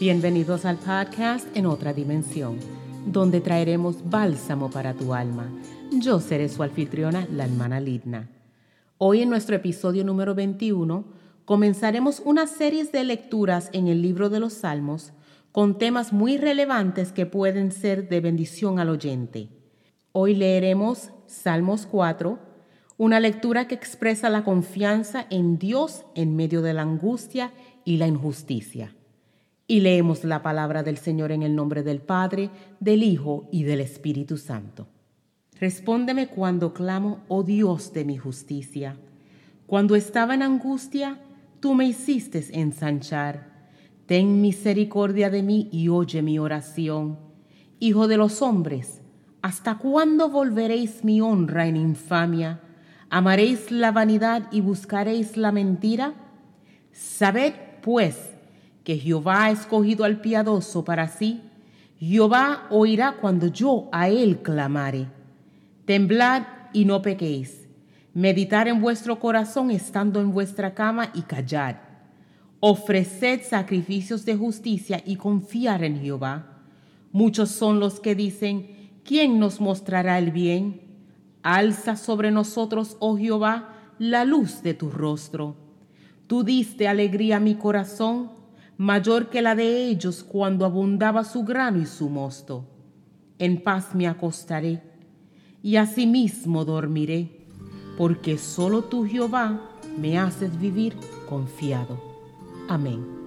Bienvenidos al podcast En otra dimensión, donde traeremos bálsamo para tu alma. Yo seré su anfitriona, la hermana Lidna. Hoy en nuestro episodio número 21 comenzaremos una serie de lecturas en el libro de los Salmos con temas muy relevantes que pueden ser de bendición al oyente. Hoy leeremos Salmos 4, una lectura que expresa la confianza en Dios en medio de la angustia y la injusticia. Y leemos la palabra del Señor en el nombre del Padre, del Hijo y del Espíritu Santo. Respóndeme cuando clamo, oh Dios de mi justicia. Cuando estaba en angustia, tú me hiciste ensanchar. Ten misericordia de mí y oye mi oración. Hijo de los hombres, ¿hasta cuándo volveréis mi honra en infamia? ¿Amaréis la vanidad y buscaréis la mentira? Sabed, pues, que Jehová ha escogido al piadoso para sí. Jehová oirá cuando yo a él clamare. Temblad y no pequéis. Meditar en vuestro corazón estando en vuestra cama y callad. Ofreced sacrificios de justicia y confiar en Jehová. Muchos son los que dicen, ¿quién nos mostrará el bien? Alza sobre nosotros, oh Jehová, la luz de tu rostro. Tú diste alegría a mi corazón, mayor que la de ellos cuando abundaba su grano y su mosto. En paz me acostaré y asimismo dormiré, porque solo tú, Jehová, me haces vivir confiado. Amén.